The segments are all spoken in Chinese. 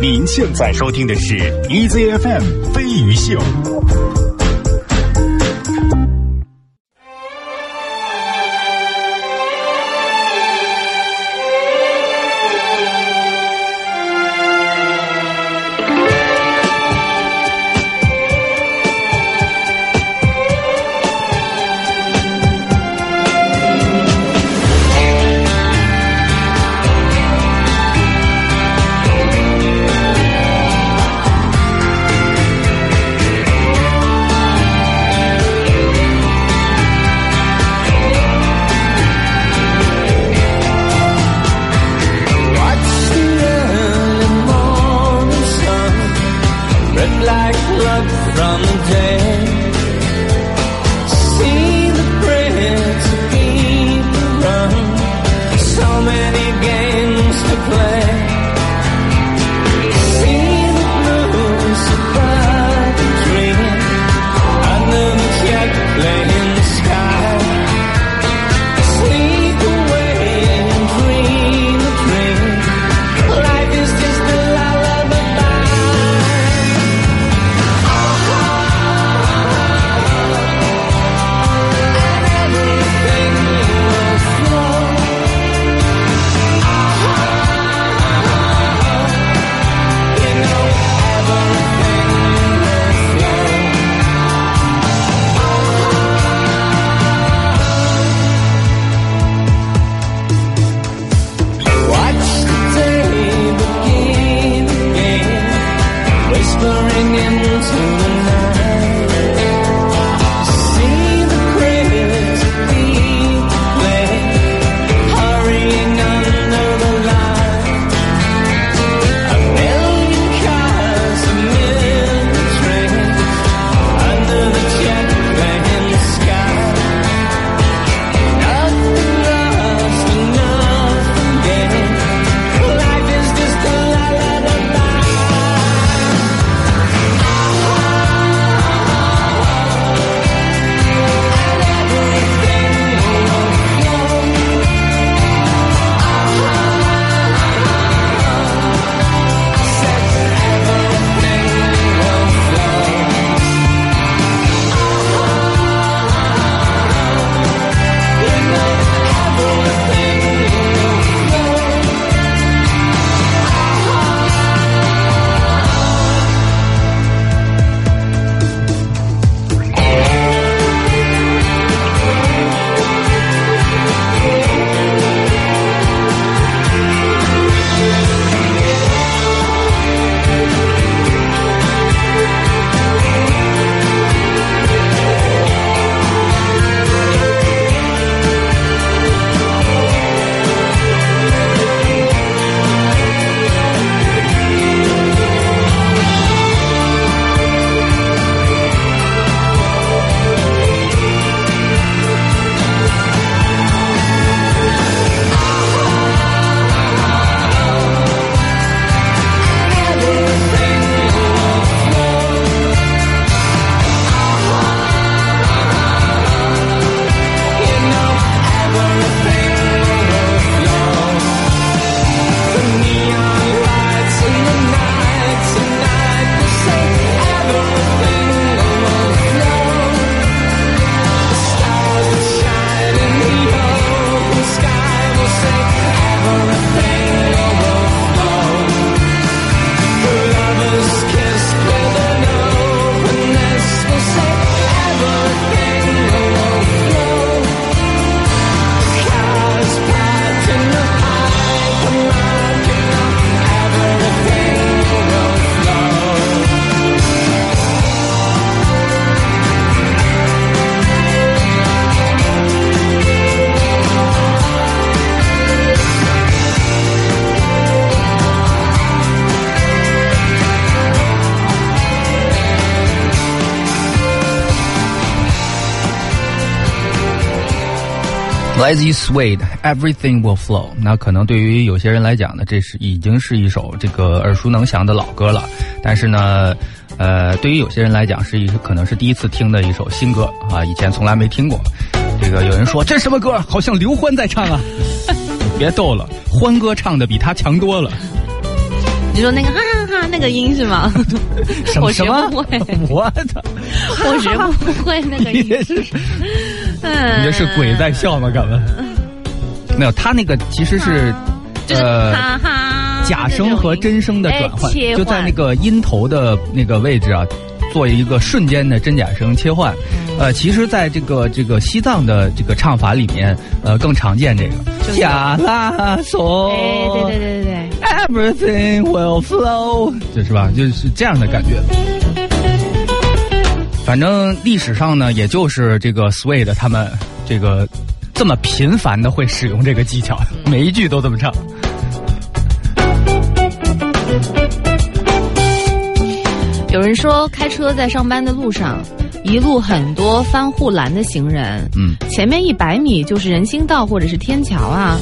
您现在收听的是 EZFM 飞鱼秀。来自于 Suede，Everything Will Flow。那可能对于有些人来讲呢，这是已经是一首这个耳熟能详的老歌了。但是呢，呃，对于有些人来讲，是一可能是第一次听的一首新歌啊，以前从来没听过。这个有人说这什么歌？好像刘欢在唱啊！别逗了，欢哥唱的比他强多了。你说那个哈哈哈那个音是吗？什么 什么？我的，我学不会那个音。是，你这是鬼在笑吗？敢问？没有，他那个其实是，就是哈哈，假声和真声的转换，就在那个音头的那个位置啊，做一个瞬间的真假声切换。呃，其实，在这个这个西藏的这个唱法里面，呃，更常见这个。假拉索，对对对对对，Everything will flow，就是吧？就是这样的感觉。反正历史上呢，也就是这个 Suede 他们这个这么频繁的会使用这个技巧，每一句都这么唱。有人说，开车在上班的路上。一路很多翻护栏的行人，嗯，前面一百米就是人行道或者是天桥啊。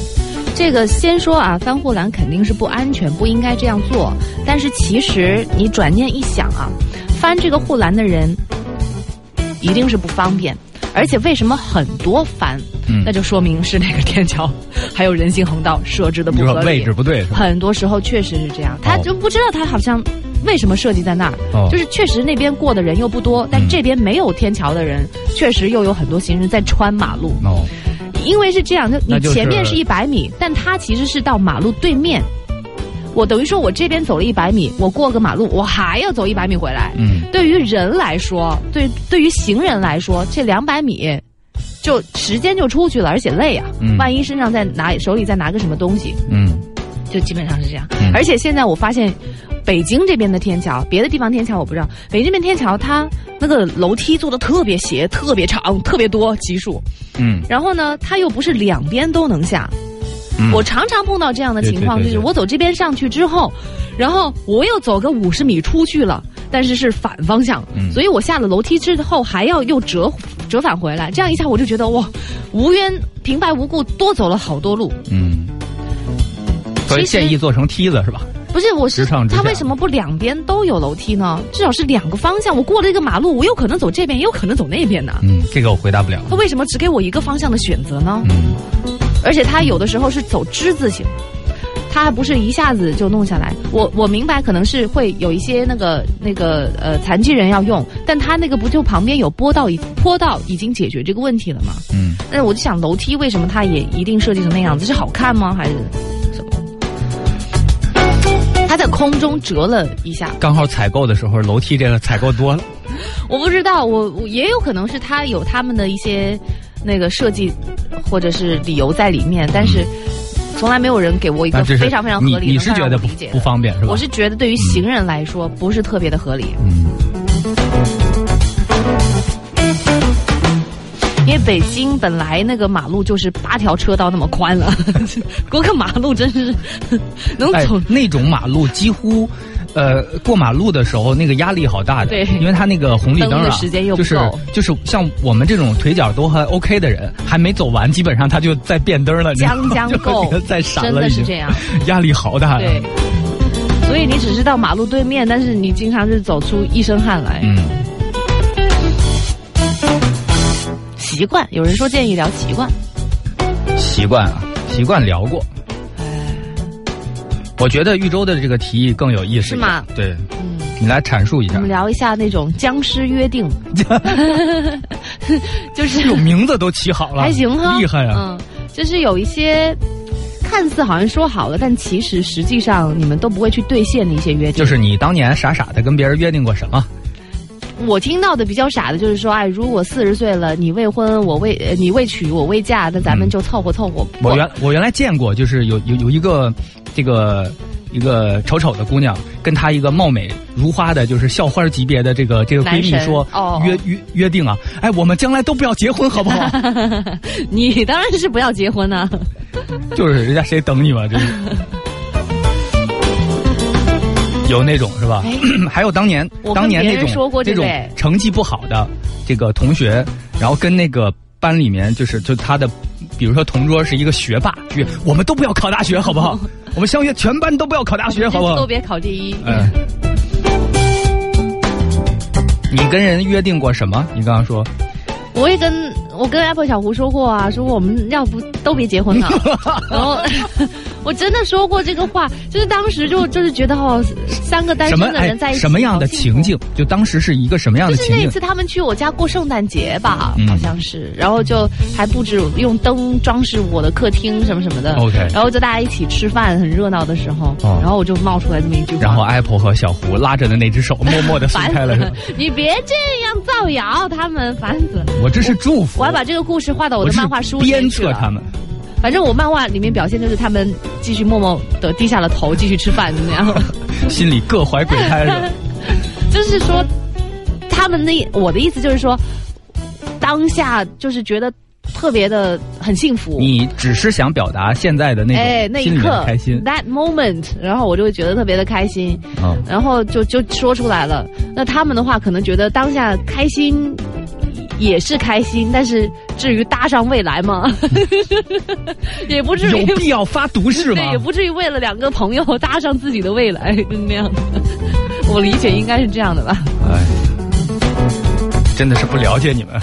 这个先说啊，翻护栏肯定是不安全，不应该这样做。但是其实你转念一想啊，翻这个护栏的人一定是不方便，而且为什么很多翻？嗯，那就说明是那个天桥还有人行横道设置的不合理，位置不对。很多时候确实是这样，他就不知道他好像。为什么设计在那儿？就是确实那边过的人又不多，但这边没有天桥的人，确实又有很多行人在穿马路。哦，因为是这样，就你前面是一百米，但它其实是到马路对面。我等于说我这边走了一百米，我过个马路，我还要走一百米回来。嗯，对于人来说，对对于行人来说，这两百米就时间就出去了，而且累啊。嗯，万一身上再拿手里再拿个什么东西，嗯，就基本上是这样。而且现在我发现。北京这边的天桥，别的地方天桥我不知道。北京这边天桥，它那个楼梯做的特别斜、特别长、特别多级数。嗯。然后呢，它又不是两边都能下。嗯。我常常碰到这样的情况，就是我走这边上去之后，然后我又走个五十米出去了，但是是反方向。嗯。所以我下了楼梯之后，还要又折折返回来。这样一下，我就觉得哇，无缘平白无故多走了好多路。嗯。所以建议做成梯子是吧？不是，我是他为什么不两边都有楼梯呢？至少是两个方向。我过了一个马路，我有可能走这边，也有可能走那边呢。嗯，这个我回答不了。他为什么只给我一个方向的选择呢？嗯，而且它有的时候是走之字形，它还不是一下子就弄下来。我我明白，可能是会有一些那个那个呃残疾人要用，但他那个不就旁边有坡道，已坡道已经解决这个问题了吗？嗯，那我就想楼梯为什么它也一定设计成那样子？是好看吗？还是什么？他在空中折了一下，刚好采购的时候楼梯这个采购多了。我不知道，我我也有可能是他有他们的一些那个设计或者是理由在里面，但是从来没有人给我一个非常非常合理的。你是觉得不不方便是吧？我是觉得对于行人来说不是特别的合理。嗯。因为北京本来那个马路就是八条车道那么宽了，过个马路真是 能走那种马路几乎，呃，过马路的时候那个压力好大的，对，因为他那个红绿灯啊，就是就是像我们这种腿脚都还 OK 的人，还没走完，基本上他就在变灯了，将将 够，在闪了，真的是这样，压力好大。对，所以你只是到马路对面，但是你经常是走出一身汗来。嗯。习惯，有人说建议聊习惯。习惯啊，习惯聊过。哎，我觉得豫州的这个提议更有意思。是吗？对，嗯，你来阐述一下。我们聊一下那种僵尸约定。就是有名字都起好了，还行哈，厉害啊。嗯，就是有一些看似好像说好了，但其实实际上你们都不会去兑现的一些约定。就是你当年傻傻的跟别人约定过什么？我听到的比较傻的就是说，哎，如果四十岁了，你未婚，我未，你未娶，我未嫁，那咱们就凑合凑合。我原我原来见过，就是有有有一个这个一个丑丑的姑娘，跟她一个貌美如花的，就是校花级别的这个这个闺蜜说，哦约约约定啊，哎，我们将来都不要结婚，好不好？你当然是不要结婚呢。就是人家谁等你嘛，就是。有那种是吧？还有当年当年那种这种成绩不好的这个同学，然后跟那个班里面就是就他的，比如说同桌是一个学霸，就我们都不要考大学，好不好？我们相约全班都不要考大学，好不好？都别考第一。嗯。你跟人约定过什么？你刚刚说。我也跟我跟 Apple 小胡说过啊，说我们要不都别结婚了。然后我真的说过这个话，就是当时就就是觉得哦，三个单身的人在一起，什么样的情境？就当时是一个什么样的情境？就是那次他们去我家过圣诞节吧，好像是，然后就还布置用灯装饰我的客厅什么什么的。OK，然后就大家一起吃饭，很热闹的时候，然后我就冒出来这么一句话。然后 Apple 和小胡拉着的那只手，默默的分开 了。你别这样造谣，他们烦死了。我这是祝福。我要把这个故事画到我的漫画书里鞭策他们。反正我漫画里面表现就是他们继续默默的低下了头，继续吃饭那样，心里各怀鬼胎是 就是说，他们那我的意思就是说，当下就是觉得特别的很幸福。你只是想表达现在的那哎那一刻开心，that moment，然后我就会觉得特别的开心，然后就就说出来了。那他们的话可能觉得当下开心。也是开心，但是至于搭上未来吗？也不至于有必要发毒誓吗？对，也不至于为了两个朋友搭上自己的未来那样。我理解应该是这样的吧。哎，真的是不了解你们。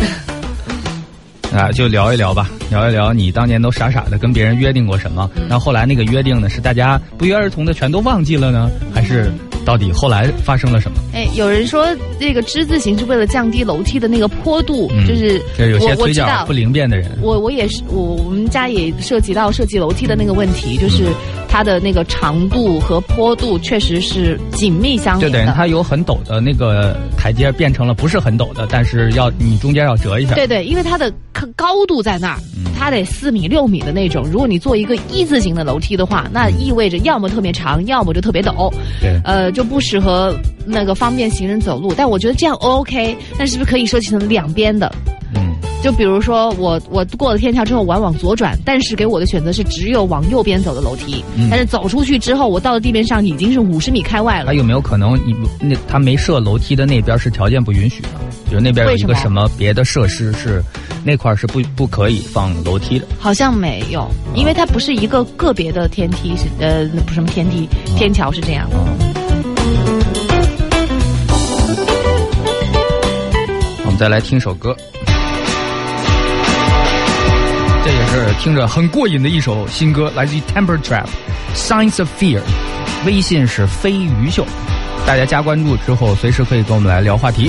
啊，就聊一聊吧，聊一聊你当年都傻傻的跟别人约定过什么？那后来那个约定呢，是大家不约而同的全都忘记了呢，还是？到底后来发生了什么？哎，有人说这个之字形是为了降低楼梯的那个坡度，就是有些腿脚不灵便的人。我我也是，我我们家也涉及到设计楼梯的那个问题，就是它的那个长度和坡度确实是紧密相连的。就等于它有很陡的那个台阶变成了不是很陡的，但是要你中间要折一下。对对，因为它的高度在那儿，它得四米六米的那种。如果你做一个一字形的楼梯的话，那意味着要么特别长，要么就特别陡。对，呃。就不适合那个方便行人走路，但我觉得这样 OK。那是不是可以设计成两边的？嗯，就比如说我我过了天桥之后，我要往左转，但是给我的选择是只有往右边走的楼梯。但是走出去之后，我到了地面上已经是五十米开外了。那有没有可能你那他没设楼梯的那边是条件不允许的？比如那边有一个什么别的设施是那块是不不可以放楼梯的？好像没有，因为它不是一个个别的天梯，是呃不什么天梯天桥是这样。我们再来听首歌，这也是听着很过瘾的一首新歌，来自于 Temper Trap，《Signs of Fear》。微信是飞鱼秀，大家加关注之后，随时可以跟我们来聊话题。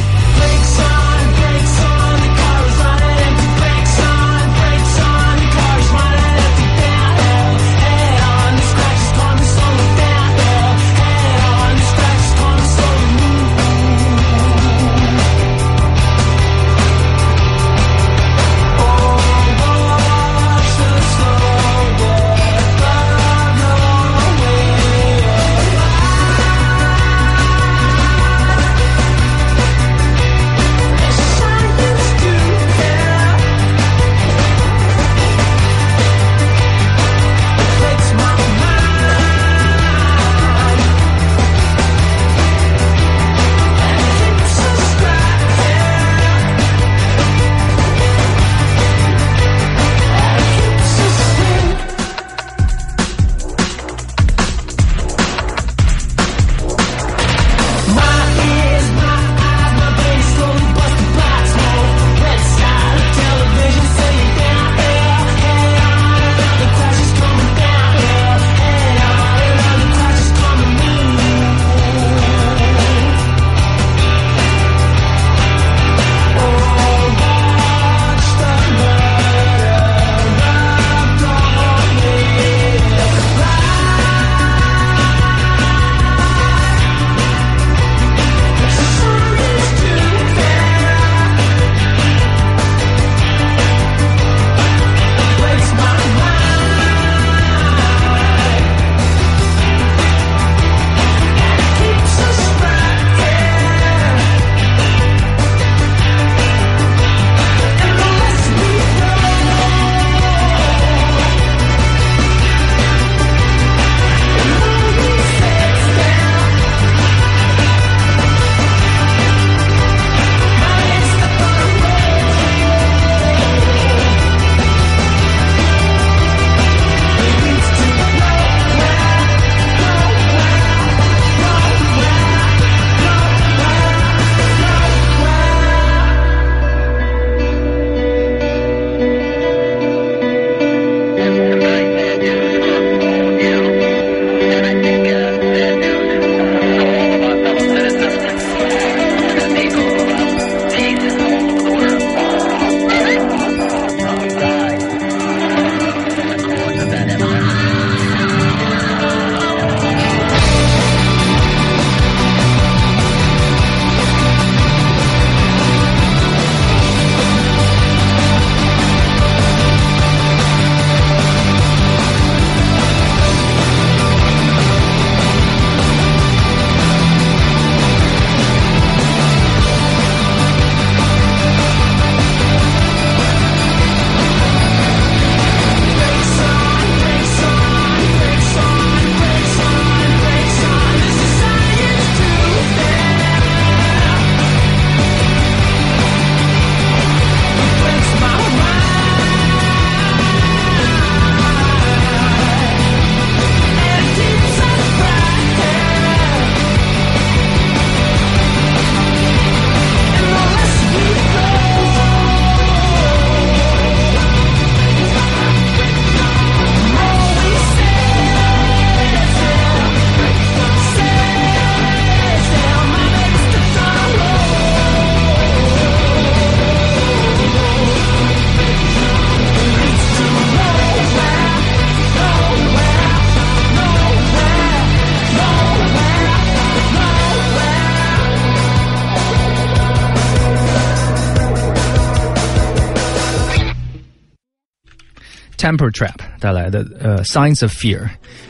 Temper Trap 带来的呃 Signs of Fear，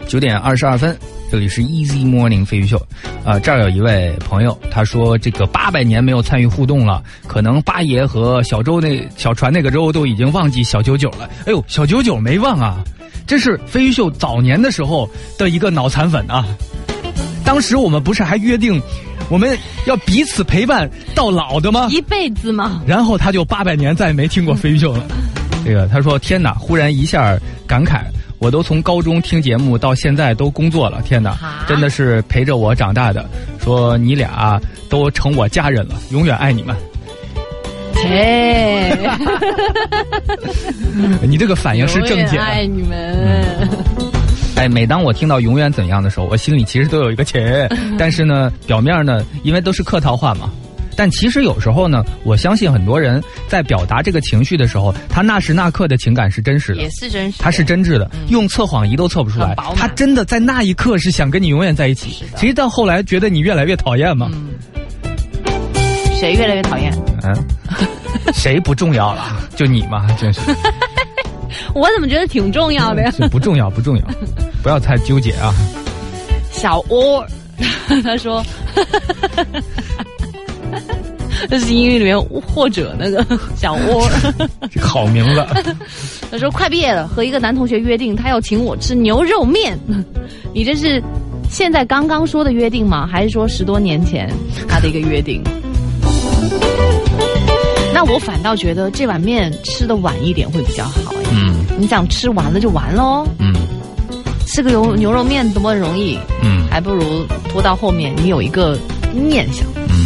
九点二十二分，这里是 Easy Morning 飞鱼秀，啊，这儿有一位朋友，他说这个八百年没有参与互动了，可能八爷和小周那小船那个周都已经忘记小九九了。哎呦，小九九没忘啊，这是飞鱼秀早年的时候的一个脑残粉啊，当时我们不是还约定。我们要彼此陪伴到老的吗？一辈子吗？然后他就八百年再也没听过飞鱼秀了。这个他说：“天哪！忽然一下感慨，我都从高中听节目到现在都工作了，天哪！真的是陪着我长大的。说你俩都成我家人了，永远爱你们。”切！你这个反应是正解。爱你们。哎，每当我听到“永远怎样的时候，我心里其实都有一个切，但是呢，表面呢，因为都是客套话嘛。但其实有时候呢，我相信很多人在表达这个情绪的时候，他那时那刻的情感是真实的，也是真实，他是真挚的，用测谎仪都测不出来。他真的在那一刻是想跟你永远在一起。其实到后来觉得你越来越讨厌嘛。谁越来越讨厌？嗯，谁不重要了？就你嘛，真是。我怎么觉得挺重要的呀？不重要，不重要，不要太纠结啊。小窝，他说，这是英语里面或者那个小窝，好名字。他说快毕业了，和一个男同学约定，他要请我吃牛肉面。你这是现在刚刚说的约定吗？还是说十多年前他的一个约定？那我反倒觉得这碗面吃的晚一点会比较好哎。嗯，你想吃完了就完喽。嗯，吃个牛牛肉面多么容易。嗯，还不如拖到后面，你有一个念想。嗯。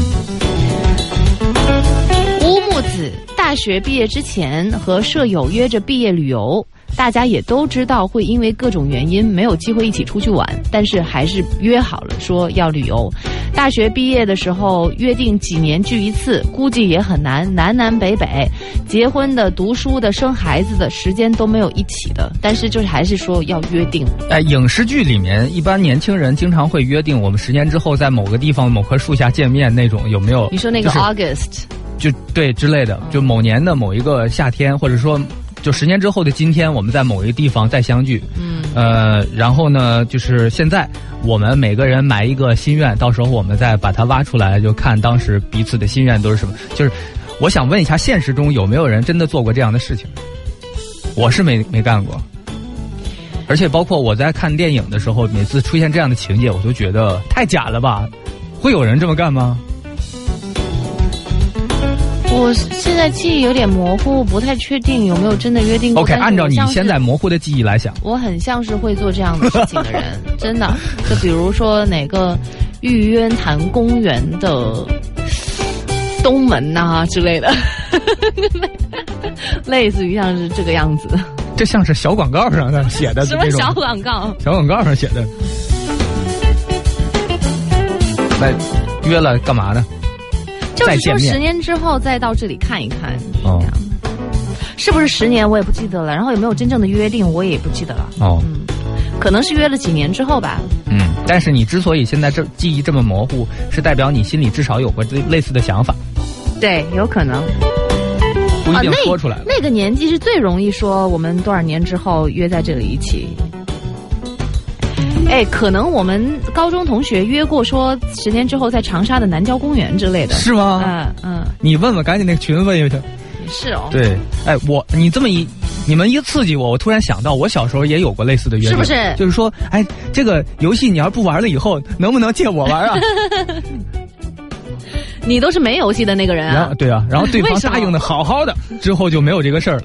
子大学毕业之前和舍友约着毕业旅游。大家也都知道会因为各种原因没有机会一起出去玩，但是还是约好了说要旅游。大学毕业的时候约定几年聚一次，估计也很难，南南北北，结婚的、读书的、生孩子的时间都没有一起的，但是就是还是说要约定。哎，影视剧里面一般年轻人经常会约定，我们十年之后在某个地方某棵树下见面那种，有没有？你说那个 August，就对之类的，就某年的某一个夏天，或者说。就十年之后的今天，我们在某一个地方再相聚。嗯，呃，然后呢，就是现在我们每个人埋一个心愿，到时候我们再把它挖出来，就看当时彼此的心愿都是什么。就是我想问一下，现实中有没有人真的做过这样的事情？我是没没干过。而且包括我在看电影的时候，每次出现这样的情节，我都觉得太假了吧？会有人这么干吗？我现在记忆有点模糊，不太确定有没有真的约定过。OK，按照你现在模糊的记忆来想，我很像是会做这样的事情的人，真的。就比如说哪个玉渊潭公园的东门呐之类的，类似于像是这个样子。这像是小广告上的写的什么小广告？小广告上写的。来约了干嘛呢？就是说，十年之后再到这里看一看，哦，是不是十年我也不记得了。然后有没有真正的约定，我也不记得了。哦，嗯，可能是约了几年之后吧。嗯，但是你之所以现在这记忆这么模糊，是代表你心里至少有过类类似的想法。对，有可能。不一定说出来。那个年纪是最容易说我们多少年之后约在这里一起。哎，可能我们高中同学约过，说十年之后在长沙的南郊公园之类的，是吗？嗯嗯，你问问，赶紧那个群问一问。是哦。对，哎，我你这么一，你们一刺激我，我突然想到，我小时候也有过类似的约定，是不是？就是说，哎，这个游戏你要不玩了以后，能不能借我玩啊？你都是没游戏的那个人啊？对啊，然后对方答应的好好的，之后就没有这个事儿了。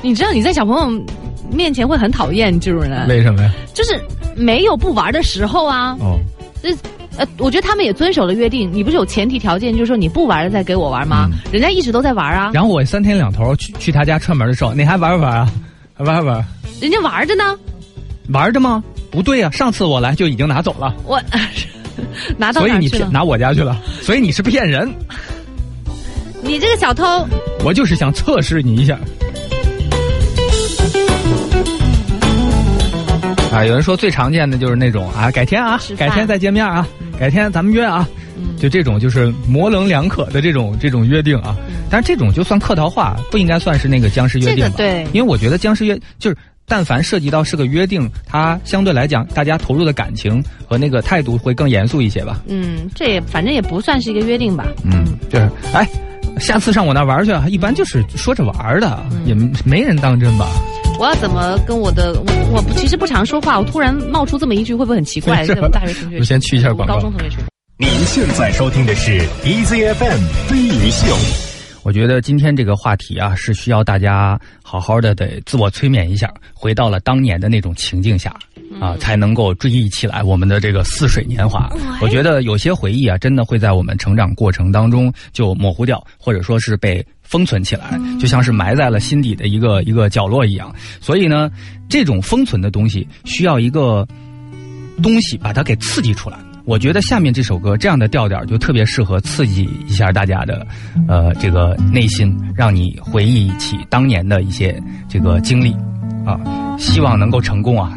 你知道你在小朋友面前会很讨厌这种人？为什么呀？就是。没有不玩的时候啊！哦，这呃，我觉得他们也遵守了约定。你不是有前提条件，就是说你不玩了再给我玩吗？人家一直都在玩啊。然后我三天两头去去他家串门的时候，你还玩不玩啊？还玩不玩？人家玩着呢。玩着吗？不对呀，上次我来就已经拿走了。我 拿到所以你骗拿我家去了，所以你是骗人。你这个小偷！我就是想测试你一下。啊，有人说最常见的就是那种啊，改天啊，改天再见面啊，改天咱们约啊，就这种就是模棱两可的这种这种约定啊。但是这种就算客套话，不应该算是那个僵尸约定吧？对，因为我觉得僵尸约就是但凡涉及到是个约定，它相对来讲，大家投入的感情和那个态度会更严肃一些吧。嗯，这也反正也不算是一个约定吧。嗯，就是，哎，下次上我那玩去，一般就是说着玩的，也没人当真吧。我要怎么跟我的我我其实不常说话，我突然冒出这么一句，会不会很奇怪？在我们大学同学，我先去一下广告。高中同学群。您现在收听的是 EZFM 飞鱼秀。我觉得今天这个话题啊，是需要大家好好的得自我催眠一下，回到了当年的那种情境下啊，才能够追忆起来我们的这个似水年华。我觉得有些回忆啊，真的会在我们成长过程当中就模糊掉，或者说是被封存起来，就像是埋在了心底的一个一个角落一样。所以呢，这种封存的东西需要一个东西把它给刺激出来。我觉得下面这首歌这样的调调就特别适合刺激一下大家的，呃，这个内心，让你回忆起当年的一些这个经历，啊，希望能够成功啊。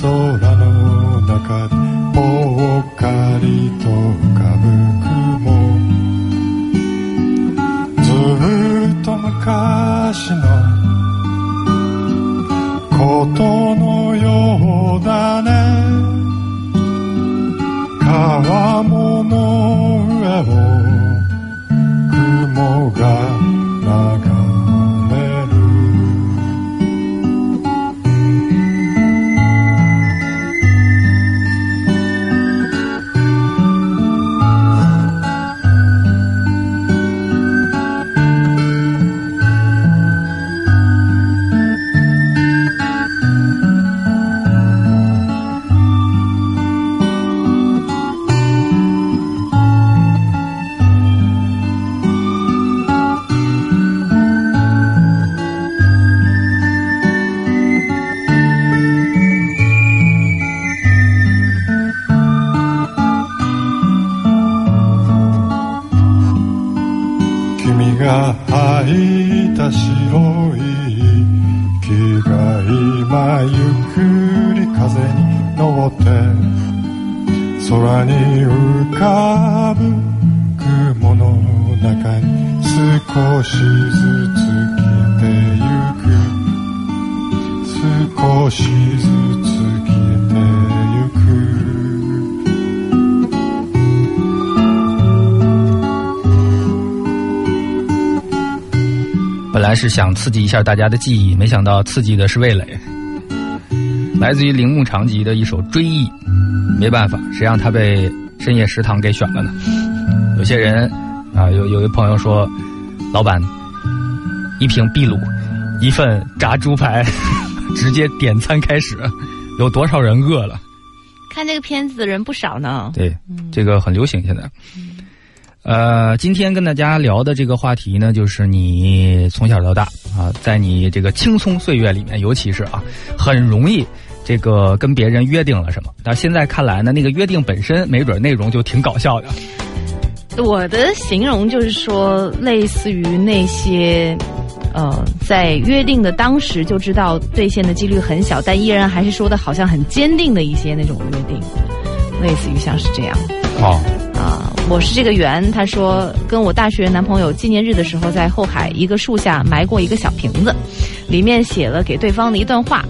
空の中ぽっかりと浮かぶ雲ずっと昔のことのようだね。川面の上を是想刺激一下大家的记忆，没想到刺激的是味蕾。来自于铃木长吉的一首《追忆》，没办法，谁让他被深夜食堂给选了呢？有些人啊，有有一朋友说，老板，一瓶秘鲁，一份炸猪排，直接点餐开始，有多少人饿了？看这个片子的人不少呢。对，这个很流行现在。呃，今天跟大家聊的这个话题呢，就是你从小到大啊，在你这个青葱岁月里面，尤其是啊，很容易这个跟别人约定了什么。但现在看来呢，那个约定本身没准内容就挺搞笑的。我的形容就是说，类似于那些呃，在约定的当时就知道兑现的几率很小，但依然还是说的好像很坚定的一些那种约定，类似于像是这样。哦。啊，我是这个圆。他说，跟我大学男朋友纪念日的时候，在后海一个树下埋过一个小瓶子，里面写了给对方的一段话。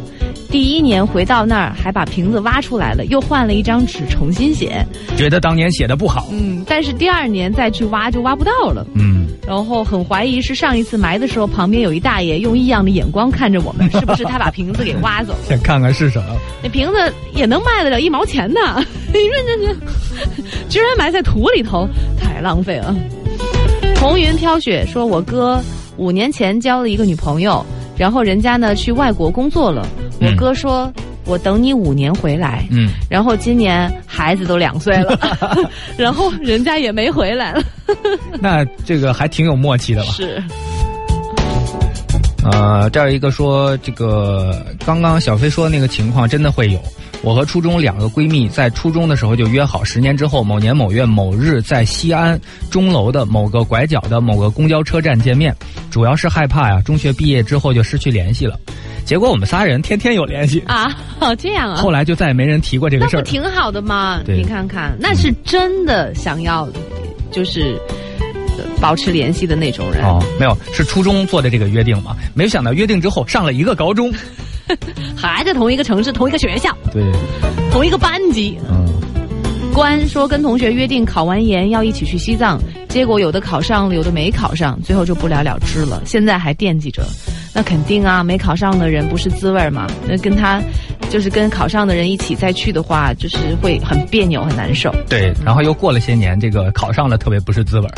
第一年回到那儿，还把瓶子挖出来了，又换了一张纸重新写。觉得当年写的不好。嗯，但是第二年再去挖就挖不到了。嗯，然后很怀疑是上一次埋的时候，旁边有一大爷用异样的眼光看着我们，是不是他把瓶子给挖走了？先看看是什么。那瓶子也能卖得了一毛钱呢？你说这这，居然埋在土里头，太浪费了。红云飘雪说：“我哥五年前交了一个女朋友，然后人家呢去外国工作了。我哥说，我等你五年回来。嗯，然后今年孩子都两岁了，然后人家也没回来了。那这个还挺有默契的吧？是。呃，这儿一个说，这个刚刚小飞说的那个情况真的会有。”我和初中两个闺蜜在初中的时候就约好，十年之后某年某月某日在西安钟楼的某个拐角的某个公交车站见面。主要是害怕呀，中学毕业之后就失去联系了。结果我们仨人天天有联系啊，哦这样啊。后来就再也没人提过这个事儿。那不挺好的吗？你看看，那是真的想要，就是保持联系的那种人。哦，没有，是初中做的这个约定嘛？没有想到约定之后上了一个高中。还在同一个城市，同一个学校，对，同一个班级。嗯，关说跟同学约定考完研要一起去西藏，结果有的考上了，有的没考上，最后就不了了之了。现在还惦记着，那肯定啊，没考上的人不是滋味嘛。那跟他，就是跟考上的人一起再去的话，就是会很别扭，很难受。对，然后又过了些年，这个考上了特别不是滋味。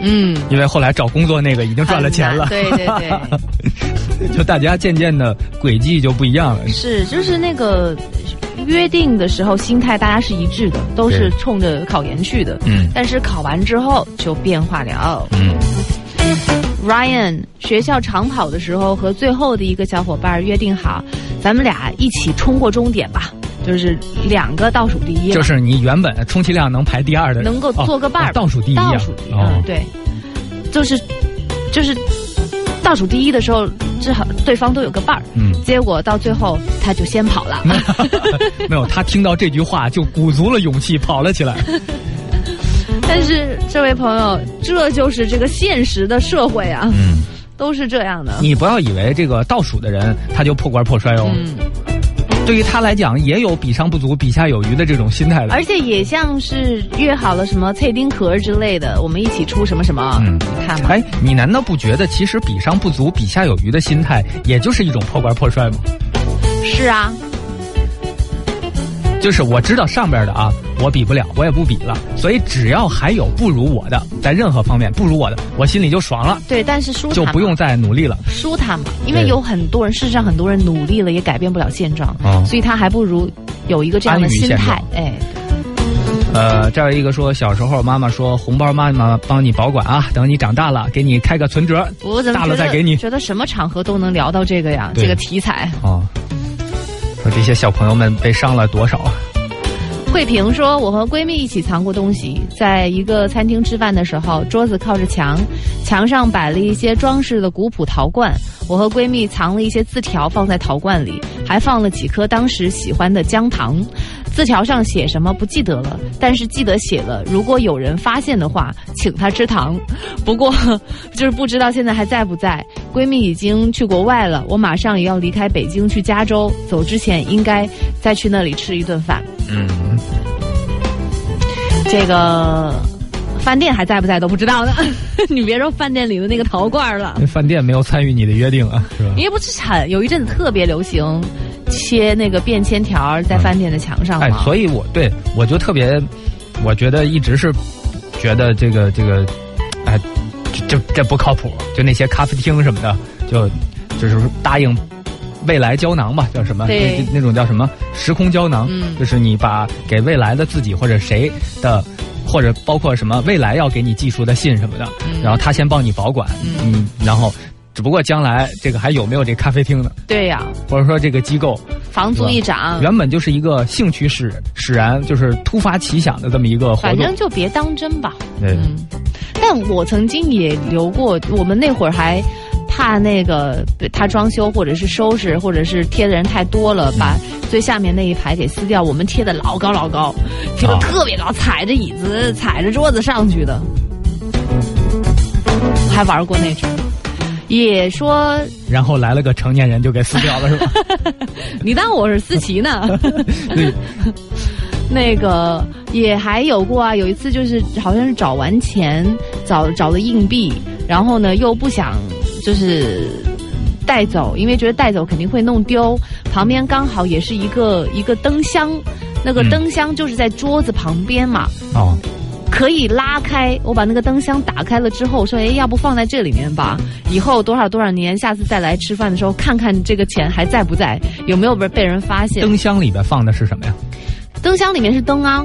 嗯，因为后来找工作那个已经赚了钱了，对对对，就大家渐渐的轨迹就不一样了。是，就是那个约定的时候，心态大家是一致的，都是冲着考研去的。嗯，但是考完之后就变化了。嗯，Ryan 学校长跑的时候，和最后的一个小伙伴约定好，咱们俩一起冲过终点吧。就是两个倒数第一，就是你原本充其量能排第二的，能够做个伴儿，倒数第一，倒数第一，嗯，对，就是就是倒数第一的时候，至少对方都有个伴儿，嗯，结果到最后他就先跑了，没有，他听到这句话就鼓足了勇气跑了起来。但是这位朋友，这就是这个现实的社会啊，嗯，都是这样的。你不要以为这个倒数的人他就破罐破摔哦。嗯对于他来讲，也有比上不足、比下有余的这种心态的，而且也像是约好了什么脆丁壳之类的，我们一起出什么什么，嗯，你看，哎，你难道不觉得其实比上不足、比下有余的心态，也就是一种破罐破摔吗？是啊。就是我知道上边的啊，我比不了，我也不比了。所以只要还有不如我的，在任何方面不如我的，我心里就爽了。对，但是舒坦就不用再努力了。舒坦嘛，因为有很多人，事实上很多人努力了也改变不了现状，所以他还不如有一个这样的心态。哎，呃，这儿一个说，小时候妈妈说红包妈妈帮你保管啊，等你长大了给你开个存折，大了再给你。觉得什么场合都能聊到这个呀，这个题材啊。说这些小朋友们被伤了多少啊？慧萍说：“我和闺蜜一起藏过东西，在一个餐厅吃饭的时候，桌子靠着墙，墙上摆了一些装饰的古朴陶罐。我和闺蜜藏了一些字条放在陶罐里，还放了几颗当时喜欢的姜糖。”字条上写什么不记得了，但是记得写了，如果有人发现的话，请他吃糖。不过，就是不知道现在还在不在。闺蜜已经去国外了，我马上也要离开北京去加州，走之前应该再去那里吃一顿饭。嗯，这个饭店还在不在都不知道呢。你别说饭店里的那个陶罐了，那饭店没有参与你的约定啊，是吧？因为不是很有一阵子特别流行。切那个便签条在饭店的墙上哎，所以我对我就特别，我觉得一直是觉得这个这个，哎，这这不靠谱。就那些咖啡厅什么的，就就是答应未来胶囊吧，叫什么？对，那种叫什么时空胶囊？嗯，就是你把给未来的自己或者谁的，或者包括什么未来要给你寄出的信什么的，然后他先帮你保管，嗯，然后。只不过将来这个还有没有这咖啡厅呢？对呀，或者说这个机构房租一涨，原本就是一个兴趣使使然，就是突发奇想的这么一个活动。反正就别当真吧。嗯。但我曾经也留过，我们那会儿还怕那个他装修或者是收拾或者是贴的人太多了，把最下面那一排给撕掉。我们贴的老高老高，贴的特别高，踩着椅子踩着桌子上去的，还玩过那种。也说，然后来了个成年人就给撕掉了，是吧？你当我是思琪呢？那个也还有过啊，有一次就是好像是找完钱，找找的硬币，然后呢又不想就是带走，因为觉得带走肯定会弄丢。旁边刚好也是一个一个灯箱，那个灯箱就是在桌子旁边嘛。哦。可以拉开，我把那个灯箱打开了之后，说：“哎，要不放在这里面吧？以后多少多少年，下次再来吃饭的时候，看看这个钱还在不在，有没有被被人发现？”灯箱里边放的是什么呀？灯箱里面是灯啊。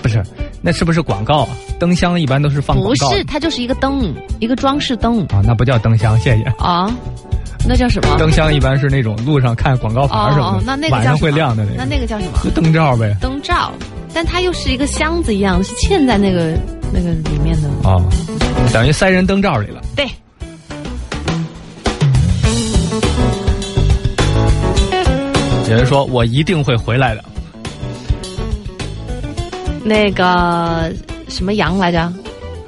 不是，那是不是广告？灯箱一般都是放不是，它就是一个灯，一个装饰灯。啊，那不叫灯箱，谢谢。啊，那叫什么？灯箱一般是那种路上看广告牌什么的，晚上会亮的那个。那那个叫什么？灯罩呗。灯罩。但它又是一个箱子一样，是嵌在那个那个里面的哦，等于塞人灯罩里了。对，有人说我一定会回来的。那个什么羊来着？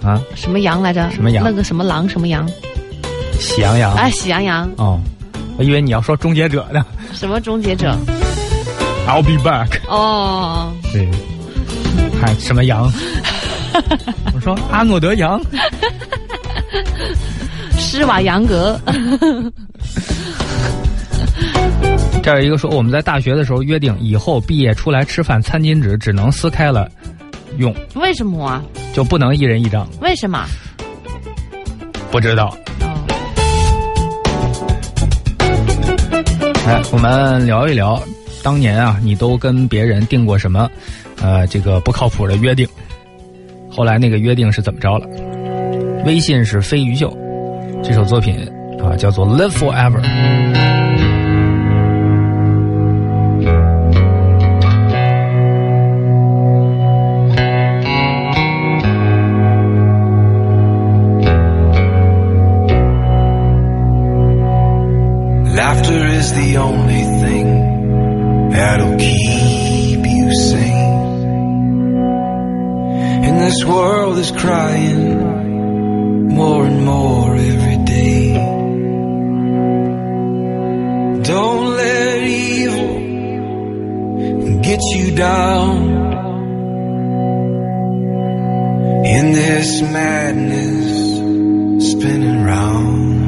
啊？什么羊来着？什么羊？那个什么狼？什么羊？喜羊羊。哎，喜羊羊。哦，我以为你要说终结者呢。什么终结者？I'll be back。哦。对。还什么羊？我说阿诺德羊，施瓦扬格。这有一个说，我们在大学的时候约定，以后毕业出来吃饭，餐巾纸只能撕开了用。为什么啊？就不能一人一张？为什么？不知道。哎，我们聊一聊，当年啊，你都跟别人订过什么？呃，这个不靠谱的约定，后来那个约定是怎么着了？微信是飞鱼秀，这首作品啊叫做《Live Forever》。Laughter is the only thing that'll keep world is crying more and more every day. Don't let evil get you down in this madness spinning round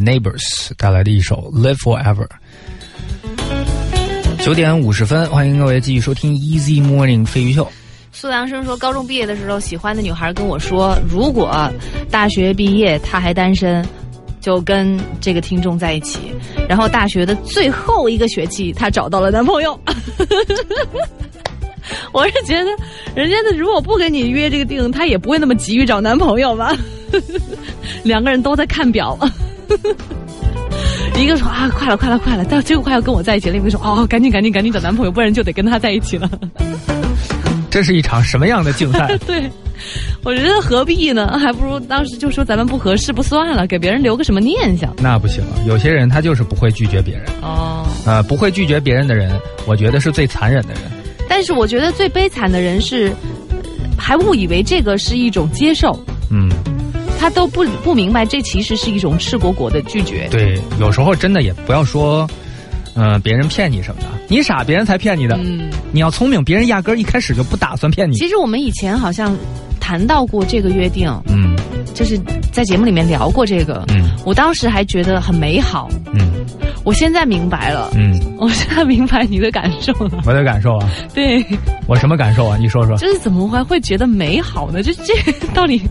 Neighbors 带来的一首《Live Forever》。九点五十分，欢迎各位继续收听 Easy Morning 飞鱼秀。苏阳生说，高中毕业的时候，喜欢的女孩跟我说，如果大学毕业他还单身，就跟这个听众在一起。然后大学的最后一个学期，他找到了男朋友。我是觉得，人家的如果不跟你约这个定，他也不会那么急于找男朋友吧。两个人都在看表。一个说啊，快了，快了，快了，但结果快要跟我在一起。另一个说哦，赶紧，赶紧，赶紧找男朋友，不然就得跟他在一起了。这是一场什么样的竞赛？对，我觉得何必呢？还不如当时就说咱们不合适，不算了，给别人留个什么念想。那不行，有些人他就是不会拒绝别人。哦，呃，不会拒绝别人的人，我觉得是最残忍的人。但是我觉得最悲惨的人是，还误以为这个是一种接受。嗯。他都不不明白，这其实是一种赤果果的拒绝。对，有时候真的也不要说，嗯，别人骗你什么的，你傻，别人才骗你的。嗯，你要聪明，别人压根儿一开始就不打算骗你。其实我们以前好像谈到过这个约定，嗯，就是在节目里面聊过这个，嗯，我当时还觉得很美好，嗯。我现在明白了，嗯，我现在明白你的感受了。我的感受啊，对，我什么感受啊？你说说。就是怎么还会觉得美好呢？就 这到底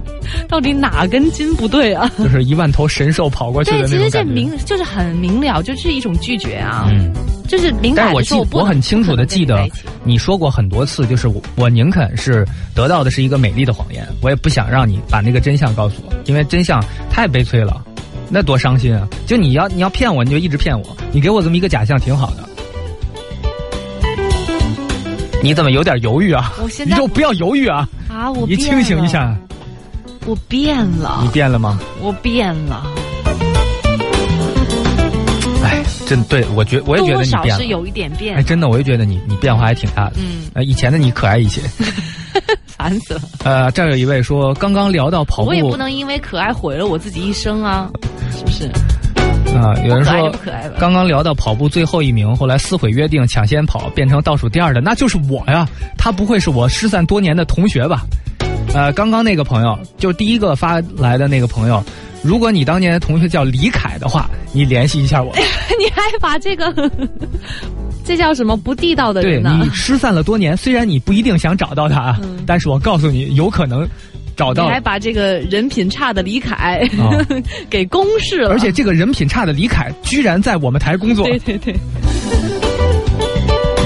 到底哪根筋不对啊？就是一万头神兽跑过去的那种对，其实这明就是很明了，就是一种拒绝啊。嗯，就是明白。但我记我很清楚的记得你说过很多次，就是我我宁肯是得到的是一个美丽的谎言，我也不想让你把那个真相告诉我，因为真相太悲催了。那多伤心啊！就你要你要骗我，你就一直骗我。你给我这么一个假象挺好的。你怎么有点犹豫啊？我现在你就不要犹豫啊！啊，我你清醒一下。我变了。你变了吗？我变了。真对，我觉我也觉得你变了。是有一点变。哎，真的，我也觉得你你变化还挺大的。嗯。呃，以前的你可爱一些。烦死了！呃，这儿有一位说，刚刚聊到跑步，我也不能因为可爱毁了我自己一生啊，是不是？啊，有人说，刚刚聊到跑步最后一名，后来撕毁约定，抢先跑，变成倒数第二的，那就是我呀！他不会是我失散多年的同学吧？呃，刚刚那个朋友，就第一个发来的那个朋友，如果你当年的同学叫李凯的话，你联系一下我。你还把这个。这叫什么不地道的人呢？对你失散了多年，虽然你不一定想找到他，但是我告诉你，有可能找到。你还把这个人品差的李凯给公示了，而且这个人品差的李凯居然在我们台工作。对对对，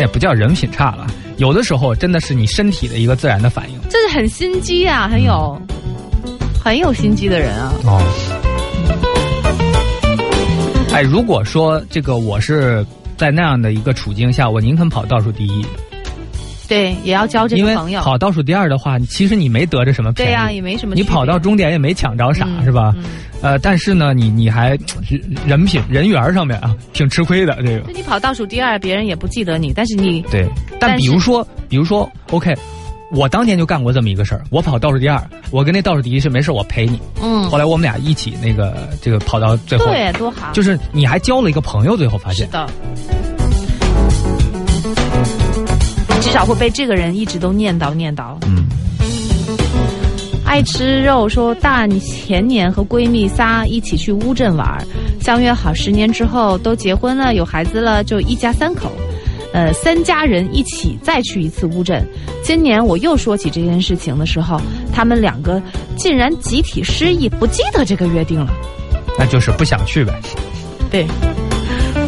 那不叫人品差了，有的时候真的是你身体的一个自然的反应。这是很心机啊，很有很有心机的人啊。哦。哎，如果说这个我是。在那样的一个处境下，我宁肯跑倒数第一。对，也要交这个朋友。跑倒数第二的话，其实你没得着什么便宜。对呀，也没什么。你跑到终点也没抢着啥，是吧？呃，但是呢，你你还人品人缘上面啊，挺吃亏的。这个。那你跑倒数第二，别人也不记得你，但是你对。但比如说，比如说，OK。我当年就干过这么一个事儿，我跑倒数第二，我跟那倒数第一是没事，我陪你。嗯。后来我们俩一起那个这个跑到最后，对，多好。就是你还交了一个朋友，最后发现。是的。至少会被这个人一直都念叨念叨。嗯。爱吃肉说，大前年和闺蜜仨一起去乌镇玩，相约好十年之后都结婚了，有孩子了，就一家三口，呃，三家人一起再去一次乌镇。今年我又说起这件事情的时候，他们两个竟然集体失忆，不记得这个约定了。那就是不想去呗。对，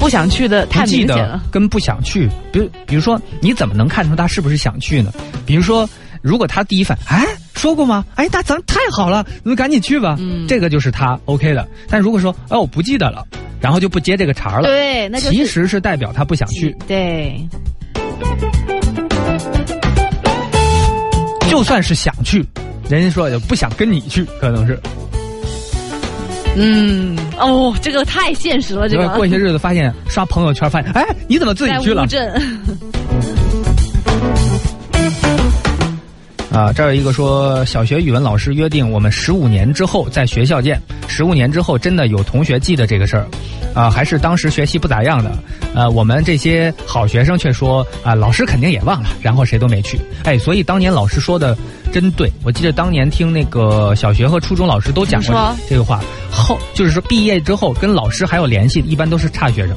不想去的太明显了。跟不想去，比如比如说，你怎么能看出他是不是想去呢？比如说，如果他第一反哎。说过吗？哎，那咱太好了，那赶紧去吧。嗯，这个就是他 OK 的。但如果说，哎，我不记得了，然后就不接这个茬了。对，那其实是代表他不想去。对，就算是想去，人家说也不想跟你去，可能是。嗯，哦，这个太现实了。这个过些日子发现刷朋友圈，发现，哎，你怎么自己去了？啊，这儿有一个说，小学语文老师约定我们十五年之后在学校见。十五年之后，真的有同学记得这个事儿，啊，还是当时学习不咋样的。呃，我们这些好学生却说，啊，老师肯定也忘了，然后谁都没去。哎，所以当年老师说的真对，我记得当年听那个小学和初中老师都讲过这个话。后就是说毕业之后跟老师还有联系，一般都是差学生。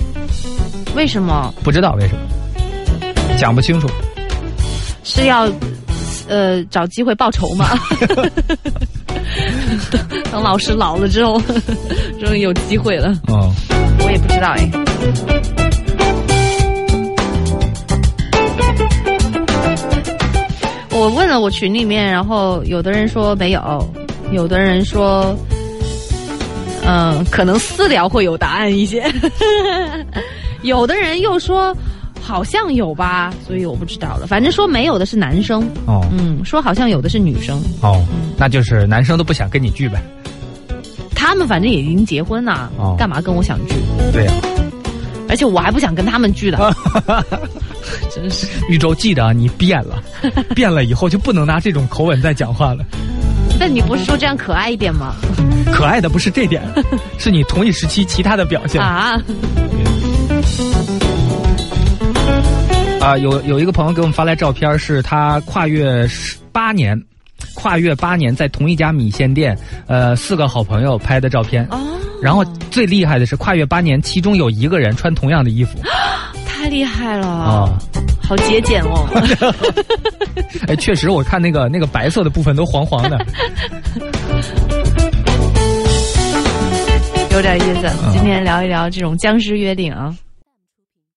为什么？不知道为什么，讲不清楚。是要。呃，找机会报仇嘛？等老师老了之后，终于有机会了。哦，我也不知道哎。我问了我群里面，然后有的人说没有，有的人说，嗯，可能私聊会有答案一些。有的人又说。好像有吧，所以我不知道了。反正说没有的是男生哦，嗯，说好像有的是女生哦，那就是男生都不想跟你聚呗。他们反正也已经结婚了，干嘛跟我想聚？对呀，而且我还不想跟他们聚的。真是，宇宙记得你变了，变了以后就不能拿这种口吻再讲话了。但你不是说这样可爱一点吗？可爱的不是这点，是你同一时期其他的表现啊。啊，有有一个朋友给我们发来照片，是他跨越八年，跨越八年在同一家米线店，呃，四个好朋友拍的照片。哦。然后最厉害的是，跨越八年，其中有一个人穿同样的衣服。太厉害了！啊，好节俭哦。哎，确实，我看那个那个白色的部分都黄黄的。有点意思。今天聊一聊这种僵尸约定啊。